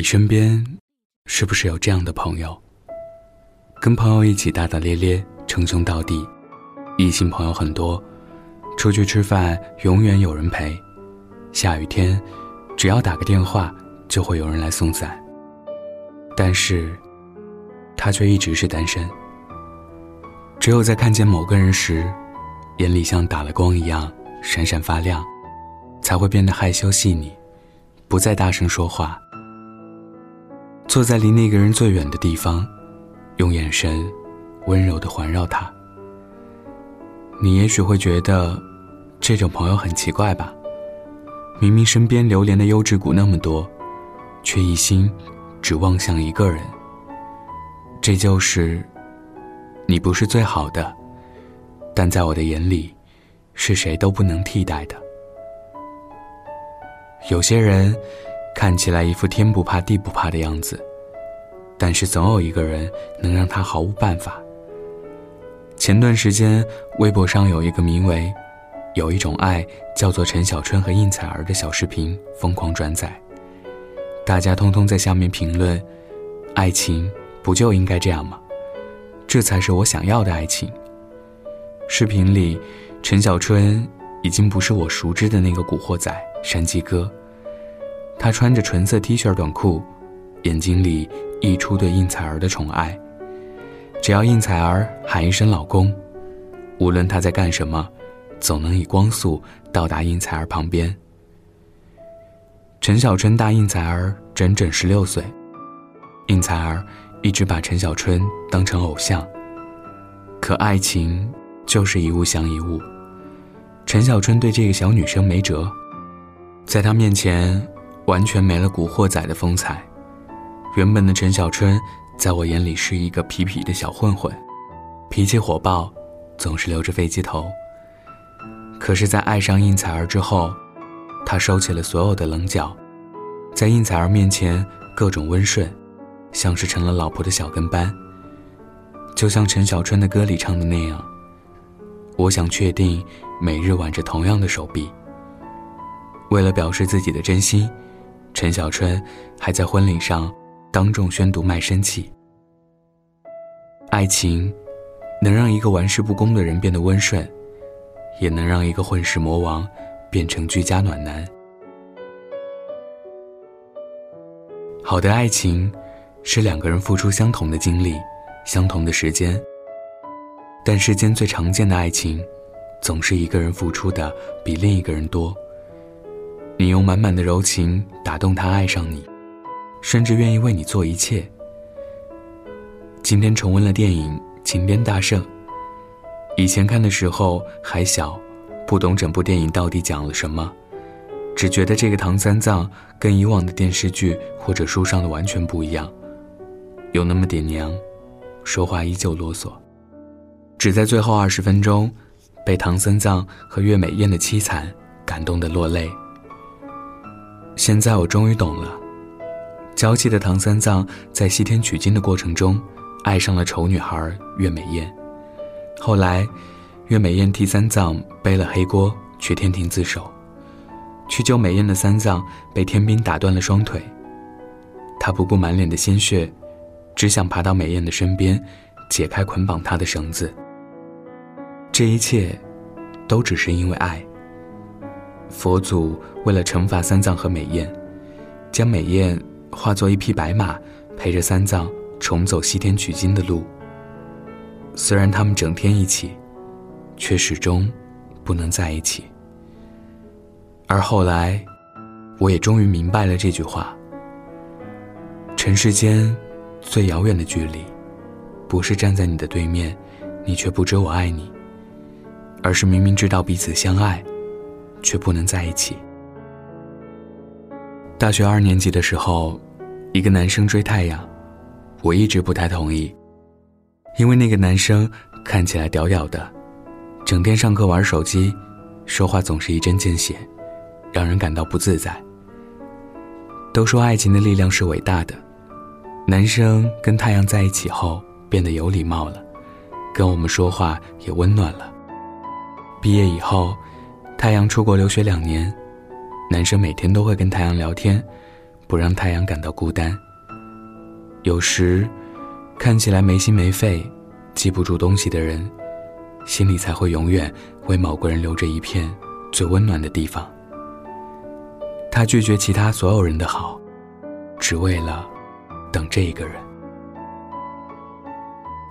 你身边是不是有这样的朋友？跟朋友一起大大咧咧、称兄道弟，异性朋友很多，出去吃饭永远有人陪，下雨天只要打个电话就会有人来送伞。但是，他却一直是单身。只有在看见某个人时，眼里像打了光一样闪闪发亮，才会变得害羞细腻，不再大声说话。坐在离那个人最远的地方，用眼神温柔的环绕他。你也许会觉得，这种朋友很奇怪吧？明明身边流连的优质股那么多，却一心只望向一个人。这就是。你不是最好的，但在我的眼里，是谁都不能替代的。有些人看起来一副天不怕地不怕的样子，但是总有一个人能让他毫无办法。前段时间，微博上有一个名为“有一种爱叫做陈小春和应采儿”的小视频疯狂转载，大家通通在下面评论：“爱情不就应该这样吗？”这才是我想要的爱情。视频里，陈小春已经不是我熟知的那个古惑仔山鸡哥，他穿着纯色 T 恤短裤，眼睛里溢出对应采儿的宠爱。只要应采儿喊一声“老公”，无论他在干什么，总能以光速到达应采儿旁边。陈小春大应采儿整整十六岁，应采儿。一直把陈小春当成偶像，可爱情就是一物降一物。陈小春对这个小女生没辙，在她面前完全没了古惑仔的风采。原本的陈小春，在我眼里是一个痞痞的小混混，脾气火爆，总是留着飞机头。可是，在爱上应采儿之后，他收起了所有的棱角，在应采儿面前各种温顺。像是成了老婆的小跟班。就像陈小春的歌里唱的那样，我想确定每日挽着同样的手臂。为了表示自己的真心，陈小春还在婚礼上当众宣读卖身契。爱情，能让一个玩世不恭的人变得温顺，也能让一个混世魔王变成居家暖男。好的爱情。是两个人付出相同的精力，相同的时间。但世间最常见的爱情，总是一个人付出的比另一个人多。你用满满的柔情打动他爱上你，甚至愿意为你做一切。今天重温了电影《情边大圣》，以前看的时候还小，不懂整部电影到底讲了什么，只觉得这个唐三藏跟以往的电视剧或者书上的完全不一样。有那么点娘，说话依旧啰嗦，只在最后二十分钟，被唐三藏和岳美艳的凄惨感动的落泪。现在我终于懂了，娇气的唐三藏在西天取经的过程中，爱上了丑女孩岳美艳，后来，岳美艳替三藏背了黑锅去天庭自首，去救美艳的三藏被天兵打断了双腿，他不顾满脸的鲜血。只想爬到美艳的身边，解开捆绑她的绳子。这一切，都只是因为爱。佛祖为了惩罚三藏和美艳，将美艳化作一匹白马，陪着三藏重走西天取经的路。虽然他们整天一起，却始终不能在一起。而后来，我也终于明白了这句话：尘世间。最遥远的距离，不是站在你的对面，你却不知我爱你，而是明明知道彼此相爱，却不能在一起。大学二年级的时候，一个男生追太阳，我一直不太同意，因为那个男生看起来屌屌的，整天上课玩手机，说话总是一针见血，让人感到不自在。都说爱情的力量是伟大的。男生跟太阳在一起后变得有礼貌了，跟我们说话也温暖了。毕业以后，太阳出国留学两年，男生每天都会跟太阳聊天，不让太阳感到孤单。有时，看起来没心没肺、记不住东西的人，心里才会永远为某个人留着一片最温暖的地方。他拒绝其他所有人的好，只为了等这一个人。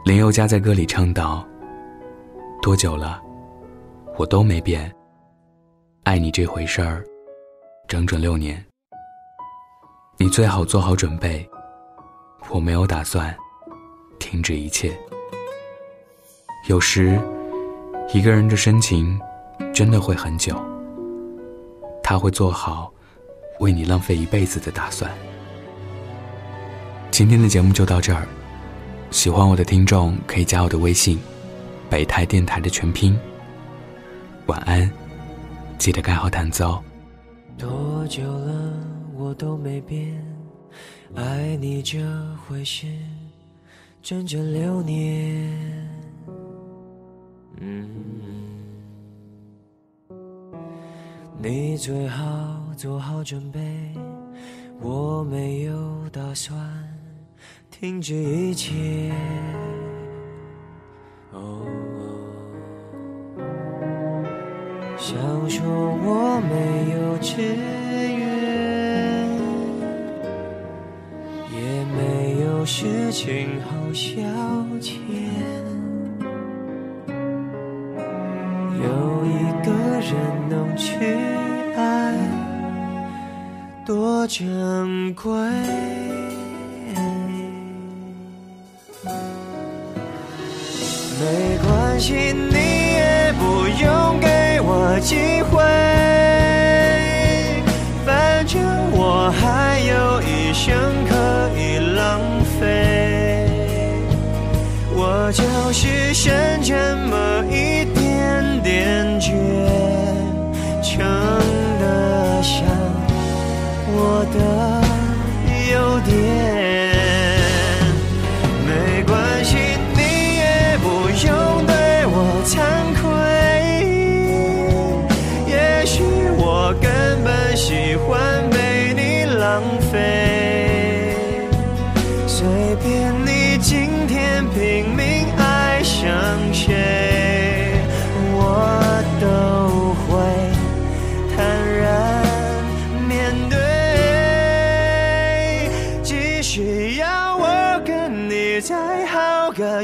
林宥嘉在歌里唱道：“多久了，我都没变。爱你这回事儿，整整六年。你最好做好准备，我没有打算停止一切。有时，一个人的深情，真的会很久。他会做好为你浪费一辈子的打算。今天的节目就到这儿。”喜欢我的听众可以加我的微信，北台电台的全拼。晚安，记得盖好弹奏。多久了，我都没变，爱你这回事，整整六年。嗯，你最好做好准备，我没有打算。停止一切。哦，说我没有志愿，也没有事情好消遣。有一个人能去爱，多珍贵。没关系，你机会，反正我还有一生可以浪费。我就是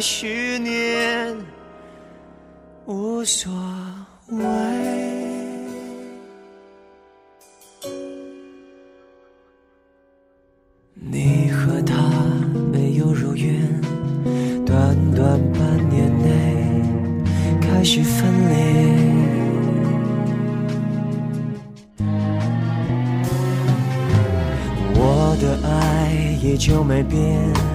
十年无所谓。你和他没有如愿，短短半年内开始分裂。我的爱依旧没变。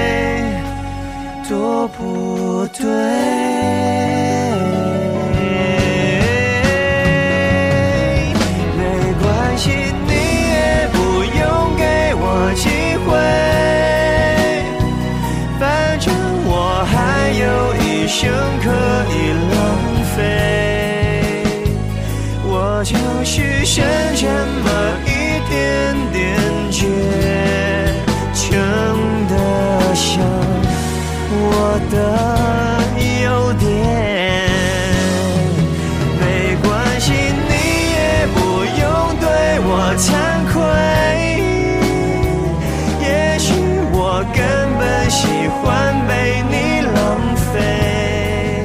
不对，的优点，没关系，你也不用对我惭愧。也许我根本喜欢被你浪费，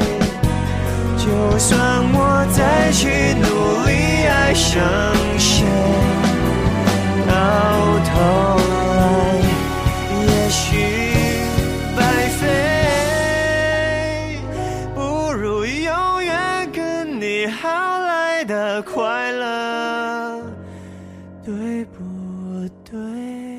就算我再去努力爱上谁，到头对不对？